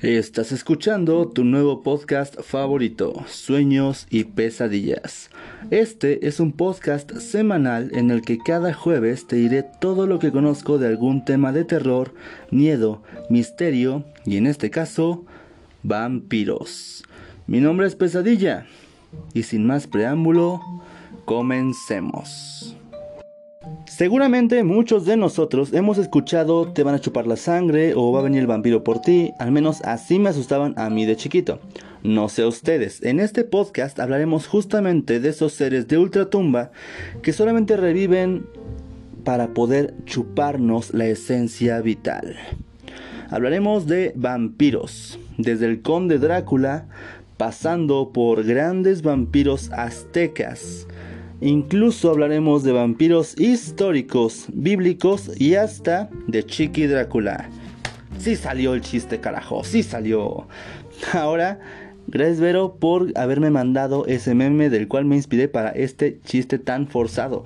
Estás escuchando tu nuevo podcast favorito, Sueños y Pesadillas. Este es un podcast semanal en el que cada jueves te diré todo lo que conozco de algún tema de terror, miedo, misterio y en este caso, vampiros. Mi nombre es Pesadilla y sin más preámbulo, comencemos. Seguramente muchos de nosotros hemos escuchado te van a chupar la sangre o va a venir el vampiro por ti, al menos así me asustaban a mí de chiquito. No sé ustedes, en este podcast hablaremos justamente de esos seres de ultratumba que solamente reviven para poder chuparnos la esencia vital. Hablaremos de vampiros, desde el conde Drácula, pasando por grandes vampiros aztecas, Incluso hablaremos de vampiros históricos, bíblicos y hasta de Chiqui Drácula. Sí salió el chiste, carajo, sí salió. Ahora, gracias Vero por haberme mandado ese meme del cual me inspiré para este chiste tan forzado.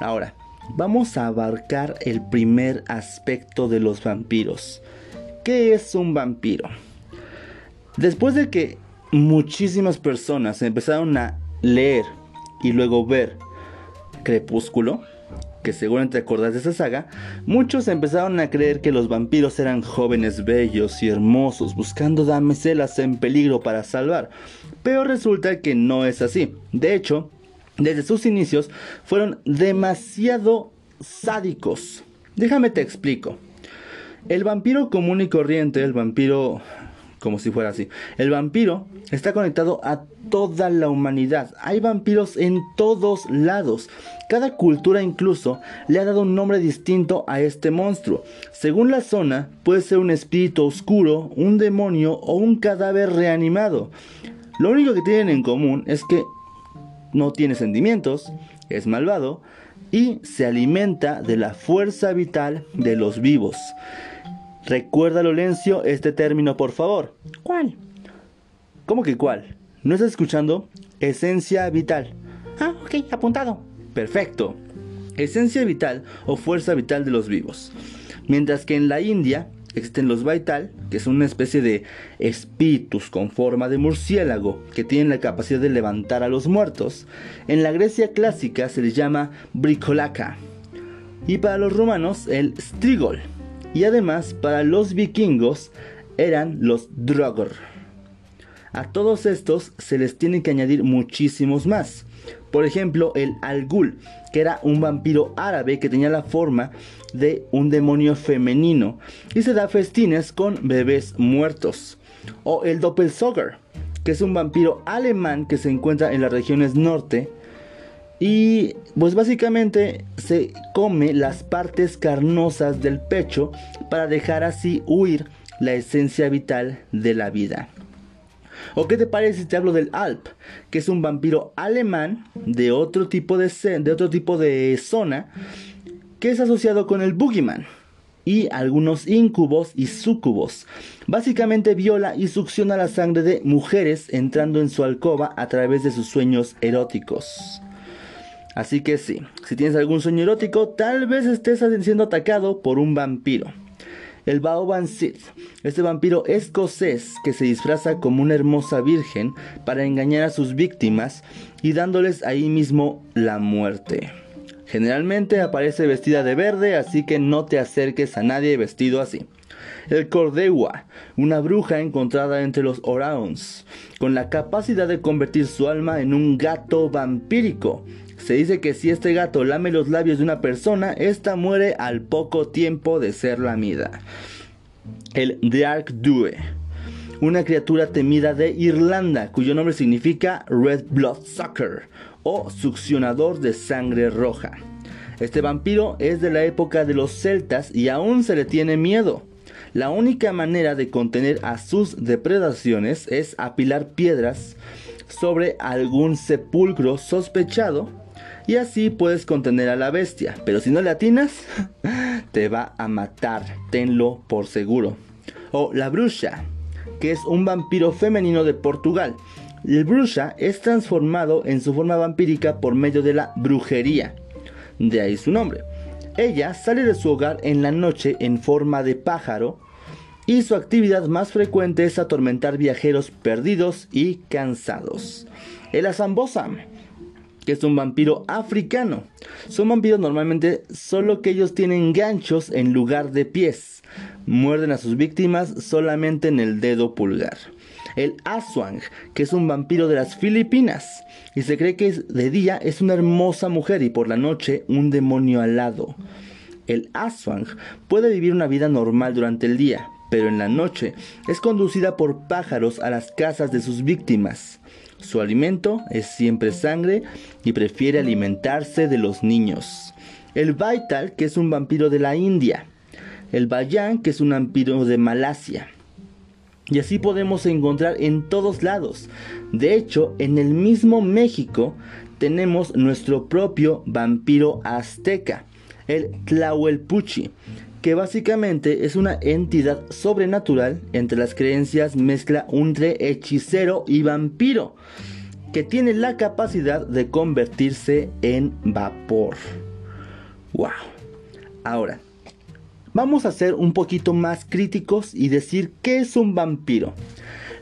Ahora, vamos a abarcar el primer aspecto de los vampiros. ¿Qué es un vampiro? Después de que muchísimas personas empezaron a leer y luego ver Crepúsculo, que según te acordás de esa saga, muchos empezaron a creer que los vampiros eran jóvenes bellos y hermosos, buscando damiselas en peligro para salvar. Pero resulta que no es así. De hecho, desde sus inicios fueron demasiado sádicos. Déjame te explico. El vampiro común y corriente, el vampiro como si fuera así. El vampiro está conectado a toda la humanidad. Hay vampiros en todos lados. Cada cultura incluso le ha dado un nombre distinto a este monstruo. Según la zona, puede ser un espíritu oscuro, un demonio o un cadáver reanimado. Lo único que tienen en común es que no tiene sentimientos, es malvado y se alimenta de la fuerza vital de los vivos. Recuerda, Lorenzo, este término, por favor. ¿Cuál? ¿Cómo que cuál? ¿No estás escuchando? Esencia vital. Ah, ok, apuntado. Perfecto. Esencia vital o fuerza vital de los vivos. Mientras que en la India existen los Vaital, que son una especie de espíritus con forma de murciélago que tienen la capacidad de levantar a los muertos. En la Grecia clásica se les llama Bricolaca. Y para los romanos el Strigol y además para los vikingos eran los Drogor. A todos estos se les tiene que añadir muchísimos más. Por ejemplo, el Algul, que era un vampiro árabe que tenía la forma de un demonio femenino y se da festines con bebés muertos. O el Doppelzogger, que es un vampiro alemán que se encuentra en las regiones norte y pues básicamente se come las partes carnosas del pecho para dejar así huir la esencia vital de la vida. ¿O qué te parece si te hablo del Alp, que es un vampiro alemán de otro tipo de, de otro tipo de zona que es asociado con el Boogeyman y algunos incubos y sucubos. Básicamente viola y succiona la sangre de mujeres entrando en su alcoba a través de sus sueños eróticos. Así que sí, si tienes algún sueño erótico, tal vez estés siendo atacado por un vampiro. El Baoban Sith, este vampiro escocés que se disfraza como una hermosa virgen para engañar a sus víctimas y dándoles ahí mismo la muerte. Generalmente aparece vestida de verde, así que no te acerques a nadie vestido así. El Cordewa, una bruja encontrada entre los Oraons, con la capacidad de convertir su alma en un gato vampírico se dice que si este gato lame los labios de una persona, esta muere al poco tiempo de ser lamida. El Dark Due, una criatura temida de Irlanda, cuyo nombre significa Red Blood Sucker o succionador de sangre roja. Este vampiro es de la época de los celtas y aún se le tiene miedo. La única manera de contener a sus depredaciones es apilar piedras sobre algún sepulcro sospechado y así puedes contener a la bestia. Pero si no le atinas, te va a matar, tenlo por seguro. O la bruja, que es un vampiro femenino de Portugal. El bruja es transformado en su forma vampírica por medio de la brujería. De ahí su nombre. Ella sale de su hogar en la noche en forma de pájaro y su actividad más frecuente es atormentar viajeros perdidos y cansados. El Azambosam, que es un vampiro africano. Son vampiros normalmente solo que ellos tienen ganchos en lugar de pies. Muerden a sus víctimas solamente en el dedo pulgar. El Aswang, que es un vampiro de las Filipinas. Y se cree que de día es una hermosa mujer y por la noche un demonio alado. El Aswang puede vivir una vida normal durante el día, pero en la noche es conducida por pájaros a las casas de sus víctimas. Su alimento es siempre sangre y prefiere alimentarse de los niños. El Vital, que es un vampiro de la India. El Bayan, que es un vampiro de Malasia. Y así podemos encontrar en todos lados. De hecho, en el mismo México tenemos nuestro propio vampiro azteca, el Tlahuelpuchi, que básicamente es una entidad sobrenatural entre las creencias mezcla entre hechicero y vampiro, que tiene la capacidad de convertirse en vapor. ¡Wow! Ahora, vamos a ser un poquito más críticos y decir qué es un vampiro.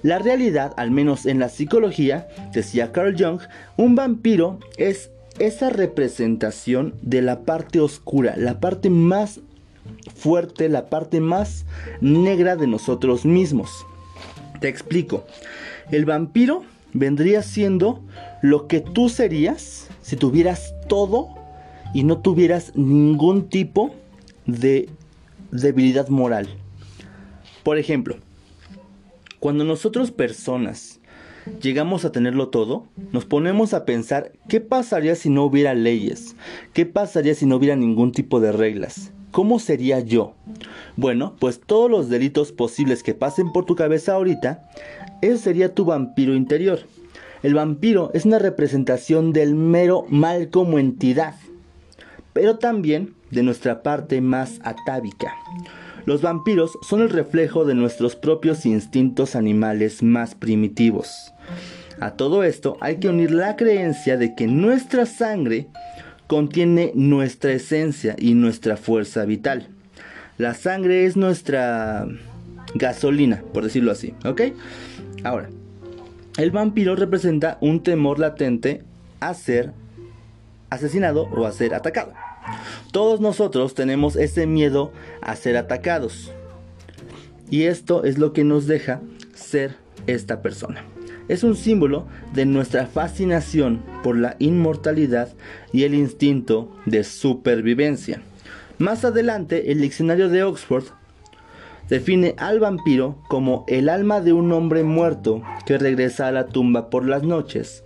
La realidad, al menos en la psicología, decía Carl Jung, un vampiro es esa representación de la parte oscura, la parte más fuerte, la parte más negra de nosotros mismos. Te explico. El vampiro vendría siendo lo que tú serías si tuvieras todo y no tuvieras ningún tipo de debilidad moral. Por ejemplo, cuando nosotros personas llegamos a tenerlo todo, nos ponemos a pensar qué pasaría si no hubiera leyes, qué pasaría si no hubiera ningún tipo de reglas, ¿Cómo sería yo? Bueno, pues todos los delitos posibles que pasen por tu cabeza ahorita, ese sería tu vampiro interior. El vampiro es una representación del mero mal como entidad, pero también de nuestra parte más atávica. Los vampiros son el reflejo de nuestros propios instintos animales más primitivos. A todo esto hay que unir la creencia de que nuestra sangre contiene nuestra esencia y nuestra fuerza vital. La sangre es nuestra gasolina, por decirlo así, ¿ok? Ahora, el vampiro representa un temor latente a ser asesinado o a ser atacado. Todos nosotros tenemos ese miedo a ser atacados. Y esto es lo que nos deja ser esta persona es un símbolo de nuestra fascinación por la inmortalidad y el instinto de supervivencia. Más adelante, el diccionario de Oxford define al vampiro como el alma de un hombre muerto que regresa a la tumba por las noches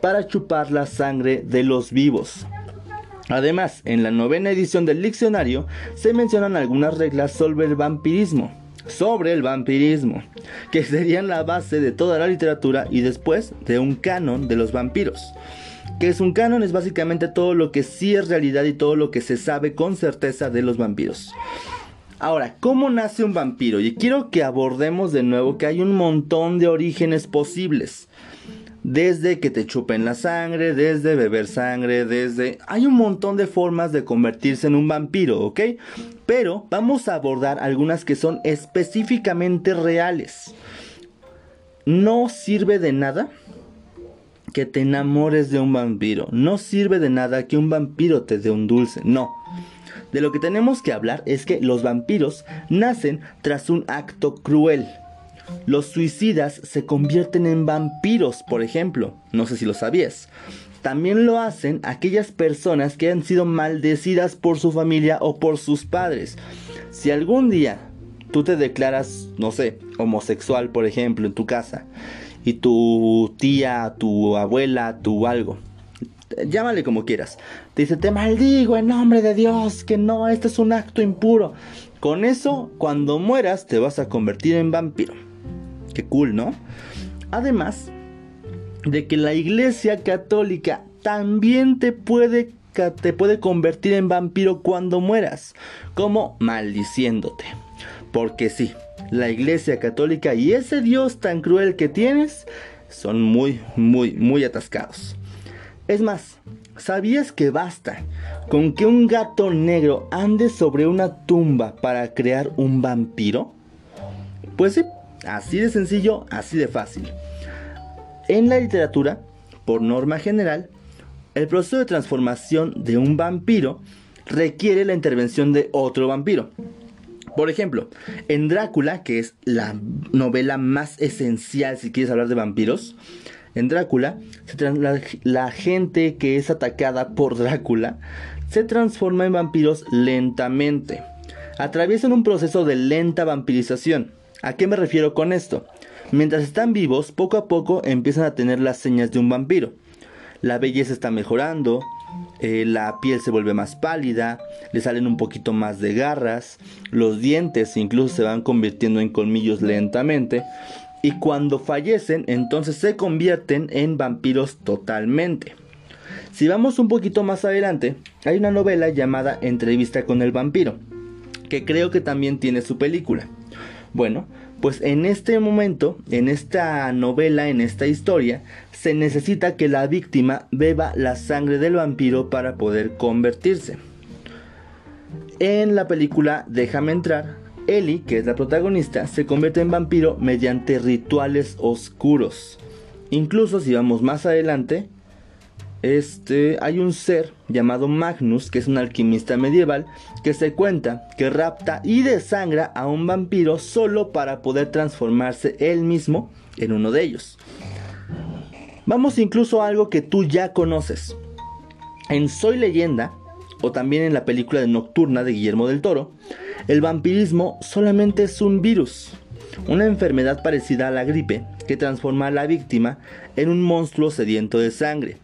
para chupar la sangre de los vivos. Además, en la novena edición del diccionario se mencionan algunas reglas sobre el vampirismo sobre el vampirismo, que serían la base de toda la literatura y después de un canon de los vampiros. Que es un canon es básicamente todo lo que sí es realidad y todo lo que se sabe con certeza de los vampiros. Ahora, ¿cómo nace un vampiro? Y quiero que abordemos de nuevo que hay un montón de orígenes posibles. Desde que te chupen la sangre, desde beber sangre, desde... Hay un montón de formas de convertirse en un vampiro, ¿ok? Pero vamos a abordar algunas que son específicamente reales. No sirve de nada que te enamores de un vampiro. No sirve de nada que un vampiro te dé un dulce. No. De lo que tenemos que hablar es que los vampiros nacen tras un acto cruel. Los suicidas se convierten en vampiros, por ejemplo. No sé si lo sabías. También lo hacen aquellas personas que han sido maldecidas por su familia o por sus padres. Si algún día tú te declaras, no sé, homosexual, por ejemplo, en tu casa, y tu tía, tu abuela, tu algo, llámale como quieras, te dice, te maldigo en nombre de Dios, que no, este es un acto impuro. Con eso, cuando mueras, te vas a convertir en vampiro. Qué cool, ¿no? Además de que la iglesia católica también te puede, te puede convertir en vampiro cuando mueras, como maldiciéndote. Porque sí, la iglesia católica y ese Dios tan cruel que tienes son muy, muy, muy atascados. Es más, ¿sabías que basta con que un gato negro ande sobre una tumba para crear un vampiro? Pues sí, así de sencillo, así de fácil. En la literatura, por norma general, el proceso de transformación de un vampiro requiere la intervención de otro vampiro. Por ejemplo, en Drácula, que es la novela más esencial si quieres hablar de vampiros, en Drácula, la, gente que es atacada por Drácula se transforma en vampiros lentamente. Atraviesan un proceso de lenta vampirización. ¿A qué me refiero con esto? Mientras están vivos, poco a poco empiezan a tener las señas de un vampiro. La belleza está mejorando, eh, la piel se vuelve más pálida, le salen un poquito más de garras, los dientes incluso se van convirtiendo en colmillos lentamente y cuando fallecen entonces se convierten en vampiros totalmente. Si vamos un poquito más adelante, hay una novela llamada Entrevista con el vampiro, que creo que también tiene su película. Bueno, pues en este momento, en esta novela, en esta historia, se necesita que la víctima beba la sangre del vampiro para poder convertirse. En la película Déjame entrar, Ellie, que es la protagonista, se convierte en vampiro mediante rituales oscuros. Incluso si vamos más adelante, este, hay un ser llamado Magnus, que es un alquimista medieval, que se cuenta que rapta y desangra a un vampiro solo para poder transformarse él mismo en uno de ellos. Vamos incluso a algo que tú ya conoces. En Soy leyenda, o también en la película de Nocturna de Guillermo del Toro, el vampirismo solamente es un virus, una enfermedad parecida a la gripe que transforma a la víctima en un monstruo sediento de sangre.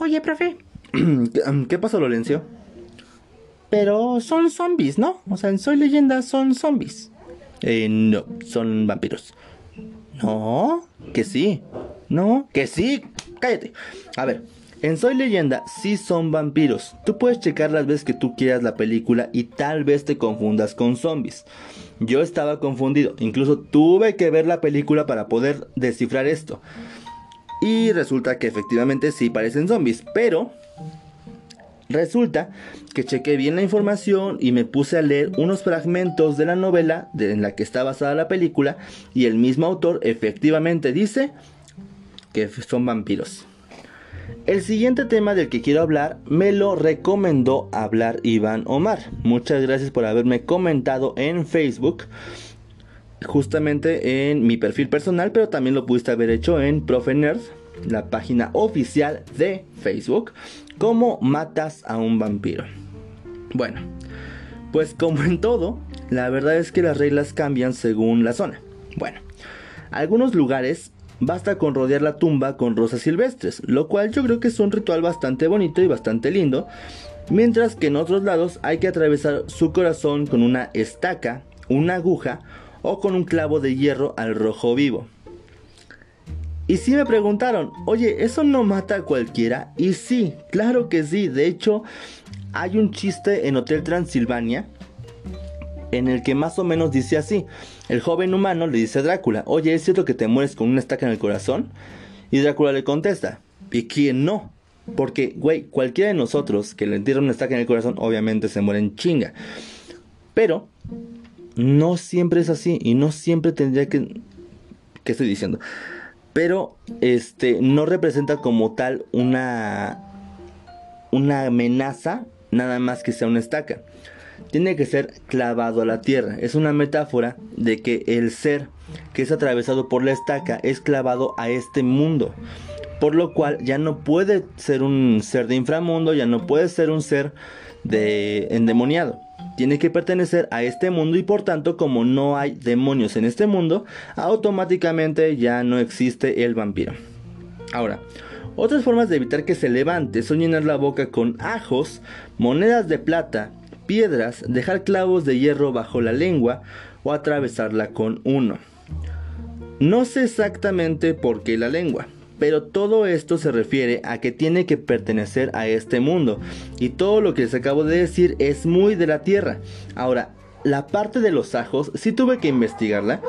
Oye, profe. ¿Qué pasó, Lorenzo? Pero son zombies, ¿no? O sea, en Soy leyenda son zombies. Eh, no, son vampiros. No, que sí. No, que sí. Cállate. A ver, en Soy Leyenda sí son vampiros. Tú puedes checar las veces que tú quieras la película y tal vez te confundas con zombies. Yo estaba confundido, incluso tuve que ver la película para poder descifrar esto. Y resulta que efectivamente sí parecen zombies, pero Resulta que chequé bien la información y me puse a leer unos fragmentos de la novela en la que está basada la película y el mismo autor efectivamente dice que son vampiros. El siguiente tema del que quiero hablar me lo recomendó hablar Iván Omar. Muchas gracias por haberme comentado en Facebook justamente en mi perfil personal, pero también lo pudiste haber hecho en Profe Nerd, la página oficial de Facebook. ¿Cómo matas a un vampiro? Bueno, pues como en todo, la verdad es que las reglas cambian según la zona. Bueno, algunos lugares basta con rodear la tumba con rosas silvestres, lo cual yo creo que es un ritual bastante bonito y bastante lindo, mientras que en otros lados hay que atravesar su corazón con una estaca, una aguja o con un clavo de hierro al rojo vivo. Y si me preguntaron, oye, ¿eso no mata a cualquiera? Y sí, claro que sí. De hecho, hay un chiste en Hotel Transilvania en el que más o menos dice así. El joven humano le dice a Drácula, oye, ¿es cierto que te mueres con una estaca en el corazón? Y Drácula le contesta, ¿y quién no? Porque, güey, cualquiera de nosotros que le entierra una estaca en el corazón, obviamente se muere en chinga. Pero, no siempre es así y no siempre tendría que... ¿Qué estoy diciendo? pero este no representa como tal una una amenaza nada más que sea una estaca. Tiene que ser clavado a la tierra. Es una metáfora de que el ser que es atravesado por la estaca es clavado a este mundo. Por lo cual ya no puede ser un ser de inframundo, ya no puede ser un ser de endemoniado tiene que pertenecer a este mundo y por tanto como no hay demonios en este mundo, automáticamente ya no existe el vampiro. Ahora, otras formas de evitar que se levante son llenar la boca con ajos, monedas de plata, piedras, dejar clavos de hierro bajo la lengua o atravesarla con uno. No sé exactamente por qué la lengua, pero todo esto se refiere a que tiene que pertenecer a este mundo. Y todo lo que les acabo de decir es muy de la tierra. Ahora, la parte de los ajos, sí tuve que investigarla.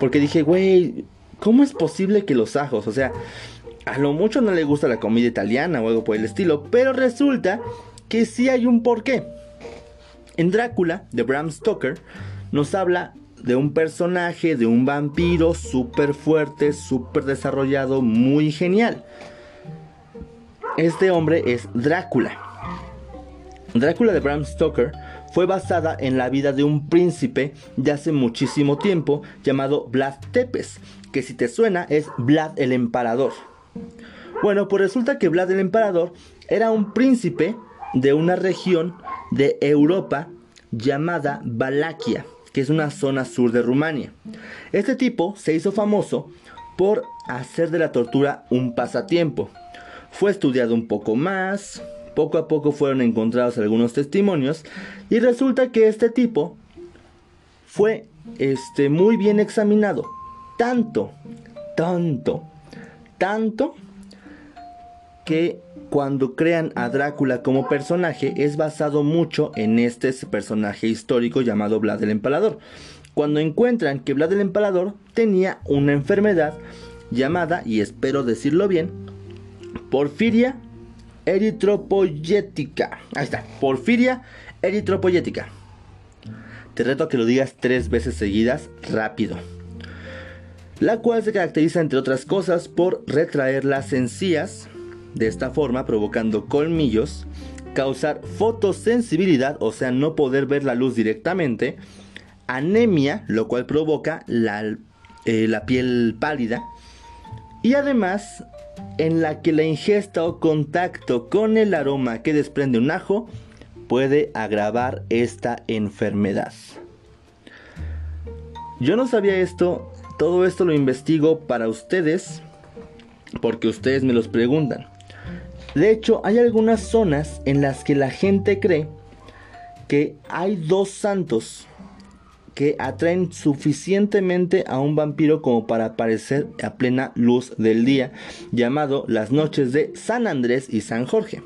Porque dije, güey, ¿cómo es posible que los ajos? O sea, a lo mucho no le gusta la comida italiana o algo por el estilo. Pero resulta que sí hay un porqué. En Drácula, de Bram Stoker, nos habla de un personaje, de un vampiro súper fuerte, súper desarrollado, muy genial. Este hombre es Drácula. Drácula de Bram Stoker fue basada en la vida de un príncipe de hace muchísimo tiempo llamado Vlad Tepes, que si te suena es Vlad el Emparador. Bueno, pues resulta que Vlad el Emperador era un príncipe de una región de Europa llamada Valaquia que es una zona sur de Rumania. Este tipo se hizo famoso por hacer de la tortura un pasatiempo. Fue estudiado un poco más, poco a poco fueron encontrados algunos testimonios y resulta que este tipo fue este, muy bien examinado. Tanto, tanto, tanto que cuando crean a Drácula como personaje es basado mucho en este personaje histórico llamado Vlad el Empalador. Cuando encuentran que Vlad el Empalador tenía una enfermedad llamada, y espero decirlo bien, porfiria eritropoyética. Ahí está, porfiria eritropoyética. Te reto a que lo digas tres veces seguidas rápido. La cual se caracteriza entre otras cosas por retraer las encías, de esta forma provocando colmillos, causar fotosensibilidad, o sea, no poder ver la luz directamente, anemia, lo cual provoca la, eh, la piel pálida, y además en la que la ingesta o contacto con el aroma que desprende un ajo puede agravar esta enfermedad. Yo no sabía esto, todo esto lo investigo para ustedes, porque ustedes me los preguntan. De hecho, hay algunas zonas en las que la gente cree que hay dos santos que atraen suficientemente a un vampiro como para aparecer a plena luz del día, llamado las noches de San Andrés y San Jorge.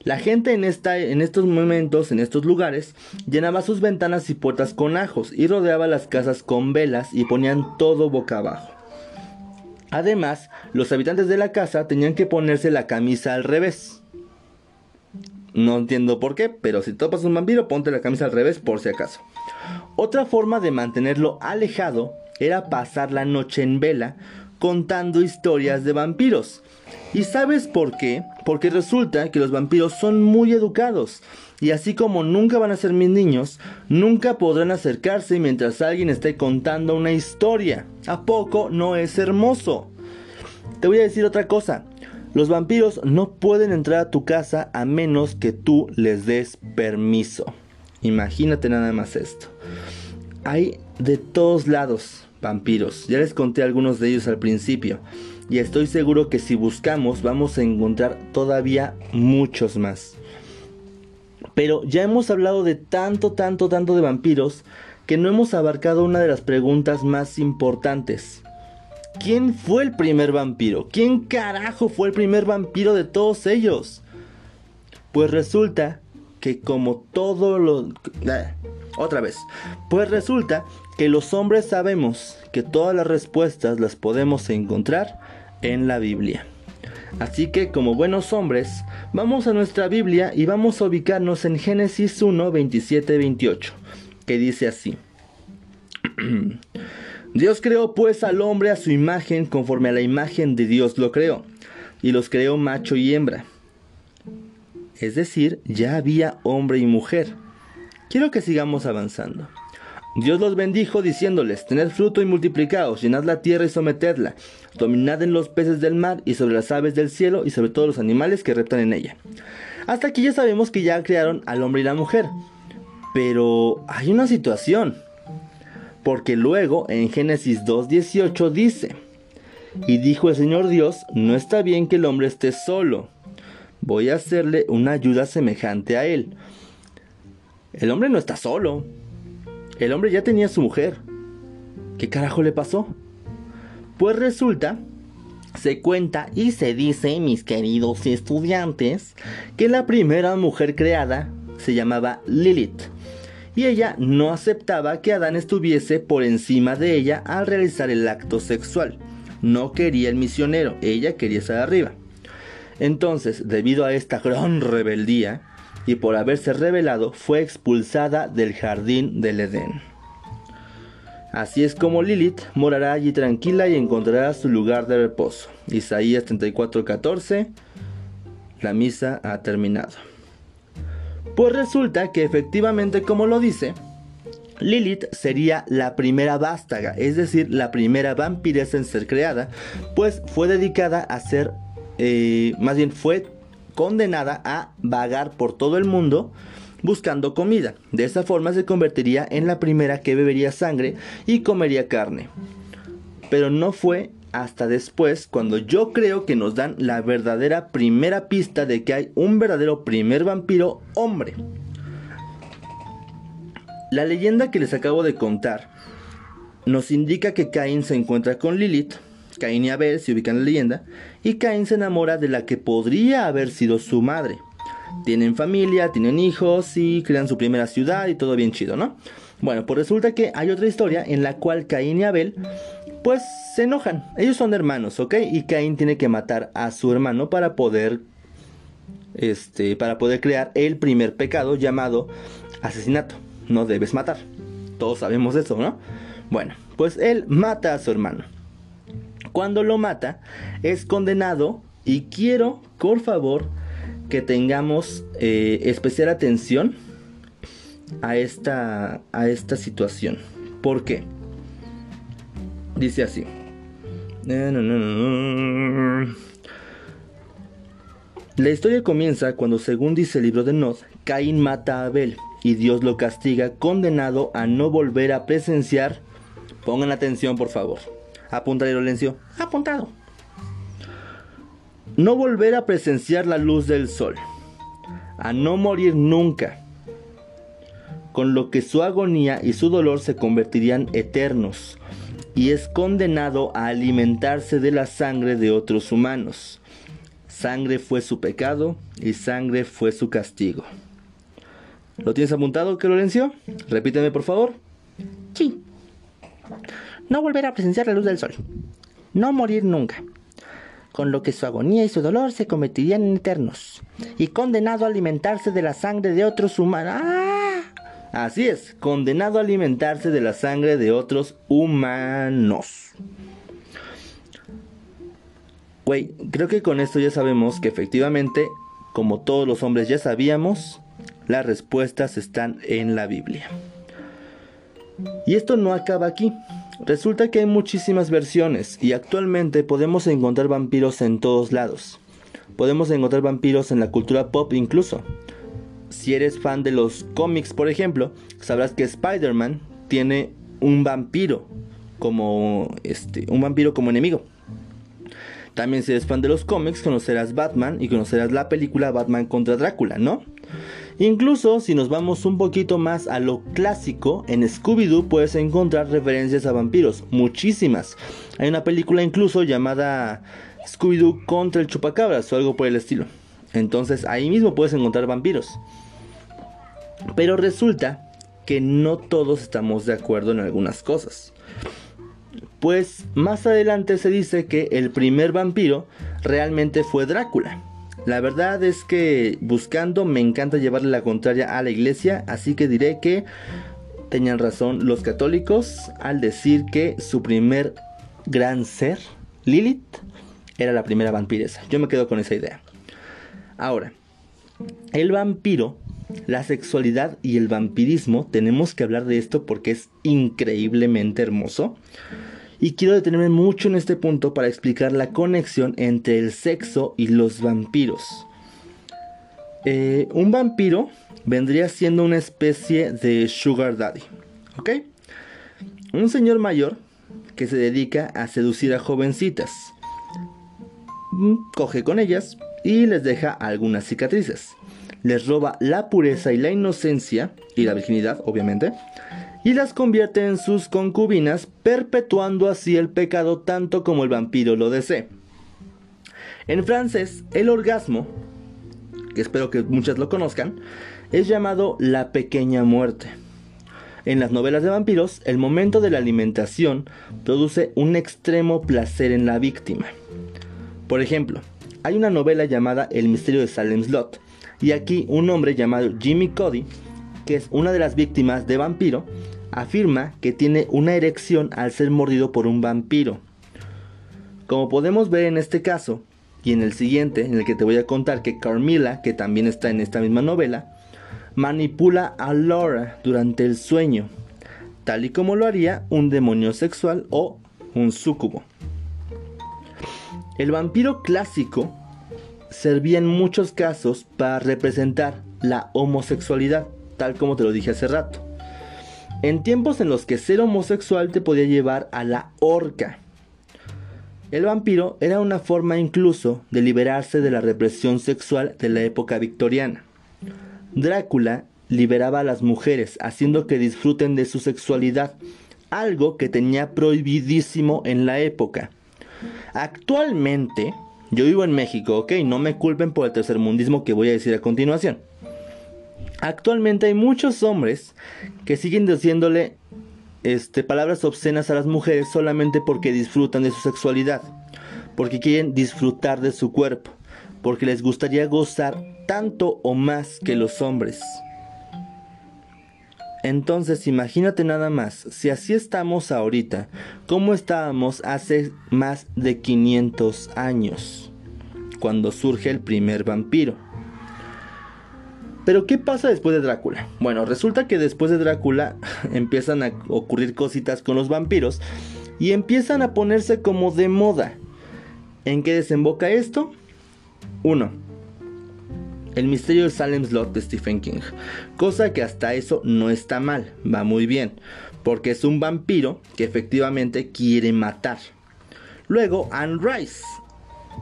La gente en, esta, en estos momentos, en estos lugares, llenaba sus ventanas y puertas con ajos y rodeaba las casas con velas y ponían todo boca abajo. Además, los habitantes de la casa tenían que ponerse la camisa al revés. No entiendo por qué, pero si topas un vampiro, ponte la camisa al revés por si acaso. Otra forma de mantenerlo alejado era pasar la noche en vela contando historias de vampiros. ¿Y sabes por qué? Porque resulta que los vampiros son muy educados. Y así como nunca van a ser mis niños, nunca podrán acercarse mientras alguien esté contando una historia. ¿A poco no es hermoso? Te voy a decir otra cosa. Los vampiros no pueden entrar a tu casa a menos que tú les des permiso. Imagínate nada más esto. Hay de todos lados vampiros. Ya les conté algunos de ellos al principio. Y estoy seguro que si buscamos vamos a encontrar todavía muchos más. Pero ya hemos hablado de tanto, tanto, tanto de vampiros que no hemos abarcado una de las preguntas más importantes. ¿Quién fue el primer vampiro? ¿Quién carajo fue el primer vampiro de todos ellos? Pues resulta que como todo lo... Otra vez. Pues resulta que los hombres sabemos que todas las respuestas las podemos encontrar en la Biblia. Así que como buenos hombres, vamos a nuestra Biblia y vamos a ubicarnos en Génesis 1, 27, 28, que dice así. Dios creó pues al hombre a su imagen conforme a la imagen de Dios lo creó, y los creó macho y hembra. Es decir, ya había hombre y mujer. Quiero que sigamos avanzando. Dios los bendijo diciéndoles, tened fruto y multiplicaos, llenad la tierra y sometedla, dominad en los peces del mar y sobre las aves del cielo y sobre todos los animales que reptan en ella. Hasta aquí ya sabemos que ya crearon al hombre y la mujer. Pero hay una situación. Porque luego en Génesis 2.18 dice, y dijo el Señor Dios, no está bien que el hombre esté solo, voy a hacerle una ayuda semejante a él. El hombre no está solo, el hombre ya tenía su mujer. ¿Qué carajo le pasó? Pues resulta, se cuenta y se dice, mis queridos estudiantes, que la primera mujer creada se llamaba Lilith y ella no aceptaba que Adán estuviese por encima de ella al realizar el acto sexual. No quería el misionero, ella quería estar arriba. Entonces, debido a esta gran rebeldía y por haberse rebelado, fue expulsada del jardín del Edén. Así es como Lilith morará allí tranquila y encontrará su lugar de reposo. Isaías 34:14. La misa ha terminado. Pues resulta que efectivamente como lo dice, Lilith sería la primera vástaga, es decir, la primera vampiresa en ser creada, pues fue dedicada a ser, eh, más bien fue condenada a vagar por todo el mundo buscando comida. De esa forma se convertiría en la primera que bebería sangre y comería carne. Pero no fue hasta después cuando yo creo que nos dan la verdadera primera pista de que hay un verdadero primer vampiro hombre. La leyenda que les acabo de contar nos indica que Caín se encuentra con Lilith, Caín y Abel se ubican en la leyenda, y Caín se enamora de la que podría haber sido su madre. Tienen familia, tienen hijos y crean su primera ciudad y todo bien chido, ¿no? Bueno, pues resulta que hay otra historia en la cual Caín y Abel pues se enojan. Ellos son hermanos, ¿ok? Y Caín tiene que matar a su hermano para poder este para poder crear el primer pecado llamado asesinato. No debes matar. Todos sabemos eso, ¿no? Bueno, pues él mata a su hermano. Cuando lo mata, es condenado y quiero, por favor, que tengamos eh, especial atención a esta, a esta situación. ¿Por qué? Dice así. La historia comienza cuando, según dice el libro de Nod, Caín mata a Abel y Dios lo castiga, condenado a no volver a presenciar. Pongan atención, por favor. Apunta, Lorenzo. Apuntado no volver a presenciar la luz del sol, a no morir nunca, con lo que su agonía y su dolor se convertirían eternos, y es condenado a alimentarse de la sangre de otros humanos. Sangre fue su pecado y sangre fue su castigo. ¿Lo tienes apuntado, que Lorenzo? Repíteme, por favor. Sí. No volver a presenciar la luz del sol. No morir nunca con lo que su agonía y su dolor se convertirían en eternos, y condenado a alimentarse de la sangre de otros humanos. ¡Ah! Así es, condenado a alimentarse de la sangre de otros humanos. Güey, creo que con esto ya sabemos que efectivamente, como todos los hombres ya sabíamos, las respuestas están en la Biblia. Y esto no acaba aquí. Resulta que hay muchísimas versiones y actualmente podemos encontrar vampiros en todos lados. Podemos encontrar vampiros en la cultura pop incluso. Si eres fan de los cómics, por ejemplo, sabrás que Spider-Man tiene un vampiro como este, un vampiro como enemigo. También si eres fan de los cómics, conocerás Batman y conocerás la película Batman contra Drácula, ¿no? Incluso si nos vamos un poquito más a lo clásico, en Scooby-Doo puedes encontrar referencias a vampiros, muchísimas. Hay una película incluso llamada Scooby-Doo contra el chupacabras o algo por el estilo. Entonces ahí mismo puedes encontrar vampiros. Pero resulta que no todos estamos de acuerdo en algunas cosas. Pues más adelante se dice que el primer vampiro realmente fue Drácula. La verdad es que buscando me encanta llevarle la contraria a la iglesia, así que diré que tenían razón los católicos al decir que su primer gran ser, Lilith, era la primera vampiresa. Yo me quedo con esa idea. Ahora, el vampiro, la sexualidad y el vampirismo, tenemos que hablar de esto porque es increíblemente hermoso. Y quiero detenerme mucho en este punto para explicar la conexión entre el sexo y los vampiros. Eh, un vampiro vendría siendo una especie de sugar daddy, ¿ok? Un señor mayor que se dedica a seducir a jovencitas. Mm, coge con ellas y les deja algunas cicatrices. Les roba la pureza y la inocencia y la virginidad, obviamente y las convierte en sus concubinas, perpetuando así el pecado tanto como el vampiro lo desee. En francés, el orgasmo, que espero que muchas lo conozcan, es llamado la pequeña muerte. En las novelas de vampiros, el momento de la alimentación produce un extremo placer en la víctima. Por ejemplo, hay una novela llamada El misterio de Salem Slot, y aquí un hombre llamado Jimmy Cody que es una de las víctimas de vampiro, afirma que tiene una erección al ser mordido por un vampiro. Como podemos ver en este caso, y en el siguiente, en el que te voy a contar que Carmilla, que también está en esta misma novela, manipula a Laura durante el sueño, tal y como lo haría un demonio sexual o un súcubo. El vampiro clásico servía en muchos casos para representar la homosexualidad, tal como te lo dije hace rato. En tiempos en los que ser homosexual te podía llevar a la horca. El vampiro era una forma incluso de liberarse de la represión sexual de la época victoriana. Drácula liberaba a las mujeres haciendo que disfruten de su sexualidad, algo que tenía prohibidísimo en la época. Actualmente, yo vivo en México, ok, no me culpen por el tercermundismo que voy a decir a continuación. Actualmente hay muchos hombres que siguen diciéndole este, palabras obscenas a las mujeres solamente porque disfrutan de su sexualidad, porque quieren disfrutar de su cuerpo, porque les gustaría gozar tanto o más que los hombres. Entonces imagínate nada más, si así estamos ahorita, ¿cómo estábamos hace más de 500 años, cuando surge el primer vampiro? Pero ¿qué pasa después de Drácula? Bueno, resulta que después de Drácula empiezan a ocurrir cositas con los vampiros y empiezan a ponerse como de moda. ¿En qué desemboca esto? 1. El misterio de Salem Slot de Stephen King. Cosa que hasta eso no está mal, va muy bien, porque es un vampiro que efectivamente quiere matar. Luego Anne Rice,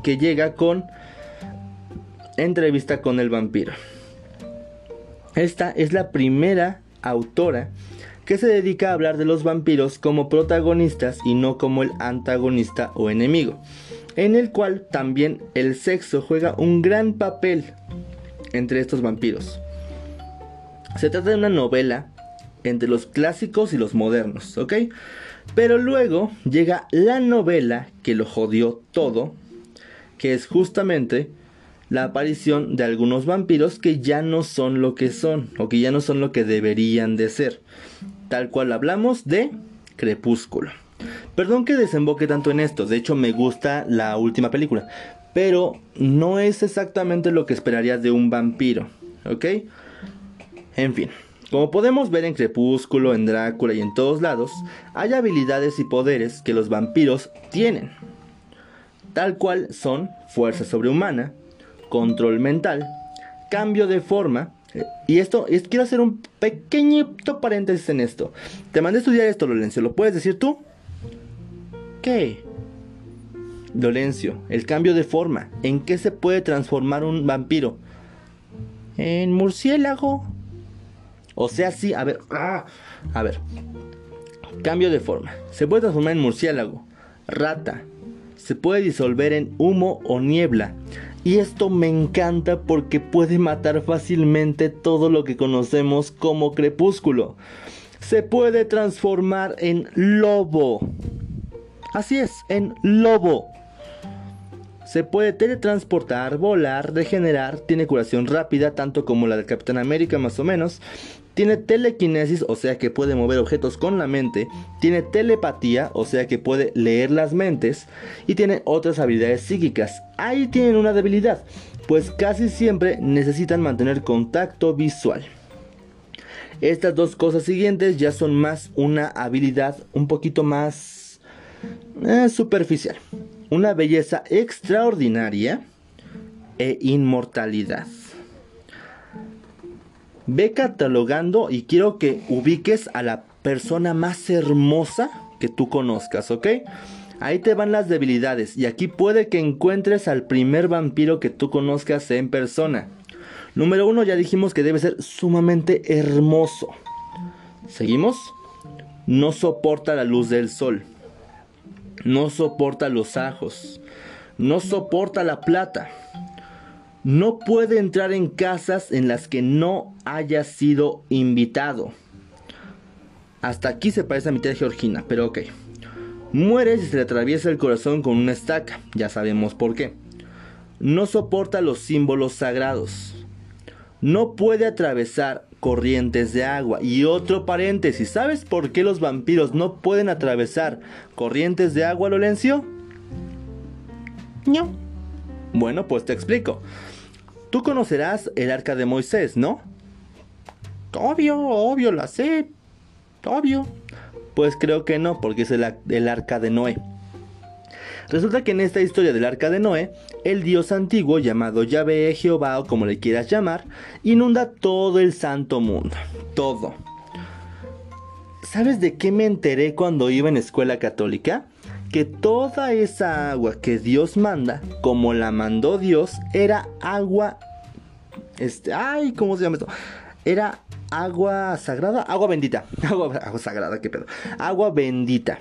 que llega con entrevista con el vampiro. Esta es la primera autora que se dedica a hablar de los vampiros como protagonistas y no como el antagonista o enemigo, en el cual también el sexo juega un gran papel entre estos vampiros. Se trata de una novela entre los clásicos y los modernos, ¿ok? Pero luego llega la novela que lo jodió todo, que es justamente la aparición de algunos vampiros que ya no son lo que son o que ya no son lo que deberían de ser. Tal cual hablamos de Crepúsculo. Perdón que desemboque tanto en esto, de hecho me gusta la última película, pero no es exactamente lo que esperarías de un vampiro, ¿ok? En fin, como podemos ver en Crepúsculo, en Drácula y en todos lados, hay habilidades y poderes que los vampiros tienen, tal cual son fuerza sobrehumana, control mental, cambio de forma. Y esto, es, quiero hacer un pequeñito paréntesis en esto. Te mandé a estudiar esto, Lorenzo. ¿Lo puedes decir tú? ¿Qué? Lorenzo, el cambio de forma. ¿En qué se puede transformar un vampiro? En murciélago. O sea, sí, a ver. Ah, a ver. Cambio de forma. Se puede transformar en murciélago, rata. Se puede disolver en humo o niebla. Y esto me encanta porque puede matar fácilmente todo lo que conocemos como crepúsculo. Se puede transformar en lobo. Así es, en lobo. Se puede teletransportar, volar, regenerar, tiene curación rápida, tanto como la del Capitán América más o menos. Tiene telequinesis, o sea que puede mover objetos con la mente. Tiene telepatía, o sea que puede leer las mentes. Y tiene otras habilidades psíquicas. Ahí tienen una debilidad, pues casi siempre necesitan mantener contacto visual. Estas dos cosas siguientes ya son más una habilidad un poquito más eh, superficial. Una belleza extraordinaria e inmortalidad. Ve catalogando y quiero que ubiques a la persona más hermosa que tú conozcas, ¿ok? Ahí te van las debilidades y aquí puede que encuentres al primer vampiro que tú conozcas en persona. Número uno ya dijimos que debe ser sumamente hermoso. ¿Seguimos? No soporta la luz del sol. No soporta los ajos. No soporta la plata no puede entrar en casas en las que no haya sido invitado. Hasta aquí se parece a mi tía Georgina, pero ok. Muere si se le atraviesa el corazón con una estaca, ya sabemos por qué. No soporta los símbolos sagrados. No puede atravesar corrientes de agua. Y otro paréntesis, ¿sabes por qué los vampiros no pueden atravesar corrientes de agua, Lorenzo? No. Bueno, pues te explico. Tú conocerás el arca de Moisés, ¿no? Obvio, obvio, la sé. Obvio. Pues creo que no, porque es el, arca de Noé. Resulta que en esta historia del arca de Noé, el dios antiguo llamado Yahvé, Jehová o como le quieras llamar, inunda todo el santo mundo. Todo. ¿Sabes de qué me enteré cuando iba en escuela católica? Que toda esa agua que Dios manda, como la mandó Dios, era agua... Este, ay, ¿cómo se llama esto? Era agua sagrada, agua bendita. Agua, sagrada, qué pedo. Agua bendita.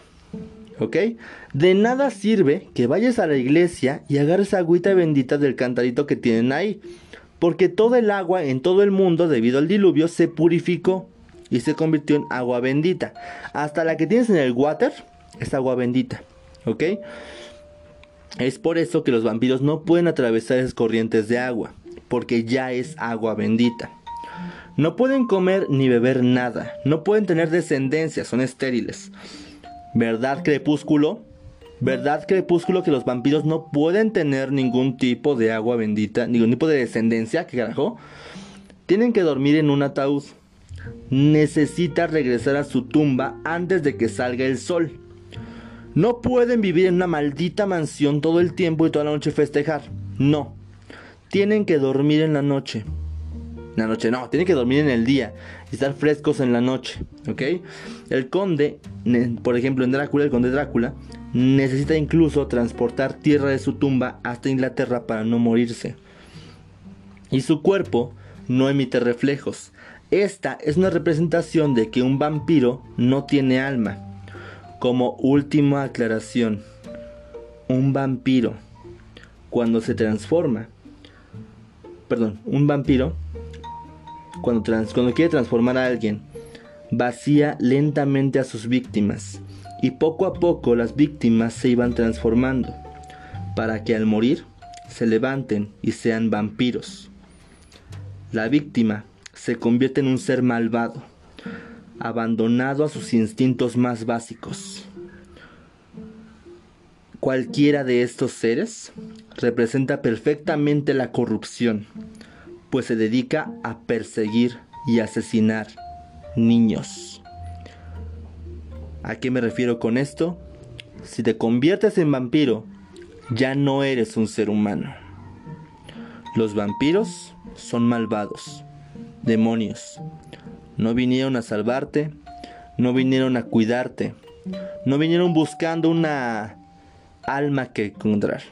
¿ok? De nada sirve que vayas a la iglesia y agarres agüita bendita del cantarito que tienen ahí, porque todo el agua en todo el mundo debido al diluvio se purificó y se convirtió en agua bendita. Hasta la que tienes en el water es agua bendita, ¿ok? Es por eso que los vampiros no pueden atravesar esas corrientes de agua, porque ya es agua bendita. No pueden comer ni beber nada, no pueden tener descendencia, son estériles. ¿Verdad, Crepúsculo? ¿Verdad, Crepúsculo, que los vampiros no pueden tener ningún tipo de agua bendita, ningún tipo de descendencia? ¿Qué carajo? Tienen que dormir en un ataúd. Necesita regresar a su tumba antes de que salga el sol. No pueden vivir en una maldita mansión todo el tiempo y toda la noche festejar. No. Tienen que dormir en la noche. En la noche no, tienen que dormir en el día y estar frescos en la noche, ¿ok? El conde, por ejemplo en Drácula, el conde Drácula, necesita incluso transportar tierra de su tumba hasta Inglaterra para no morirse. Y su cuerpo no emite reflejos. Esta es una representación de que un vampiro no tiene alma. Como última aclaración, un vampiro, cuando se transforma, perdón, un vampiro cuando, cuando quiere transformar a alguien, vacía lentamente a sus víctimas y poco a poco las víctimas se iban transformando para que al morir se levanten y sean vampiros. La víctima se convierte en un ser malvado, abandonado a sus instintos más básicos. Cualquiera de estos seres representa perfectamente la corrupción pues se dedica a perseguir y asesinar niños. ¿A qué me refiero con esto? Si te conviertes en vampiro, ya no eres un ser humano. Los vampiros son malvados, demonios. No vinieron a salvarte, no vinieron a cuidarte, no vinieron buscando una alma que encontrar.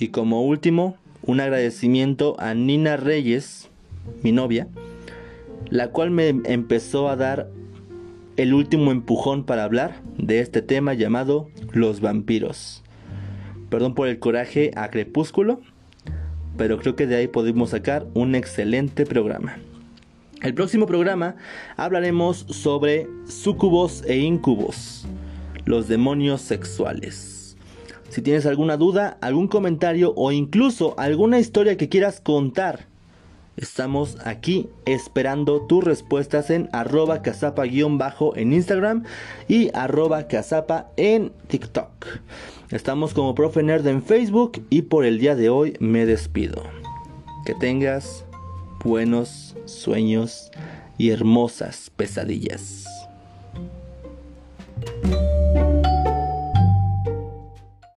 Y como último, un agradecimiento a Nina Reyes, mi novia, la cual me empezó a dar el último empujón para hablar de este tema llamado los vampiros. Perdón por el coraje a Crepúsculo, pero creo que de ahí podemos sacar un excelente programa. El próximo programa hablaremos sobre sucubos e incubos, los demonios sexuales. Si tienes alguna duda, algún comentario o incluso alguna historia que quieras contar, estamos aquí esperando tus respuestas en arroba casapa-bajo en Instagram y arroba casapa en TikTok. Estamos como Profe Nerd en Facebook y por el día de hoy me despido. Que tengas buenos sueños y hermosas pesadillas.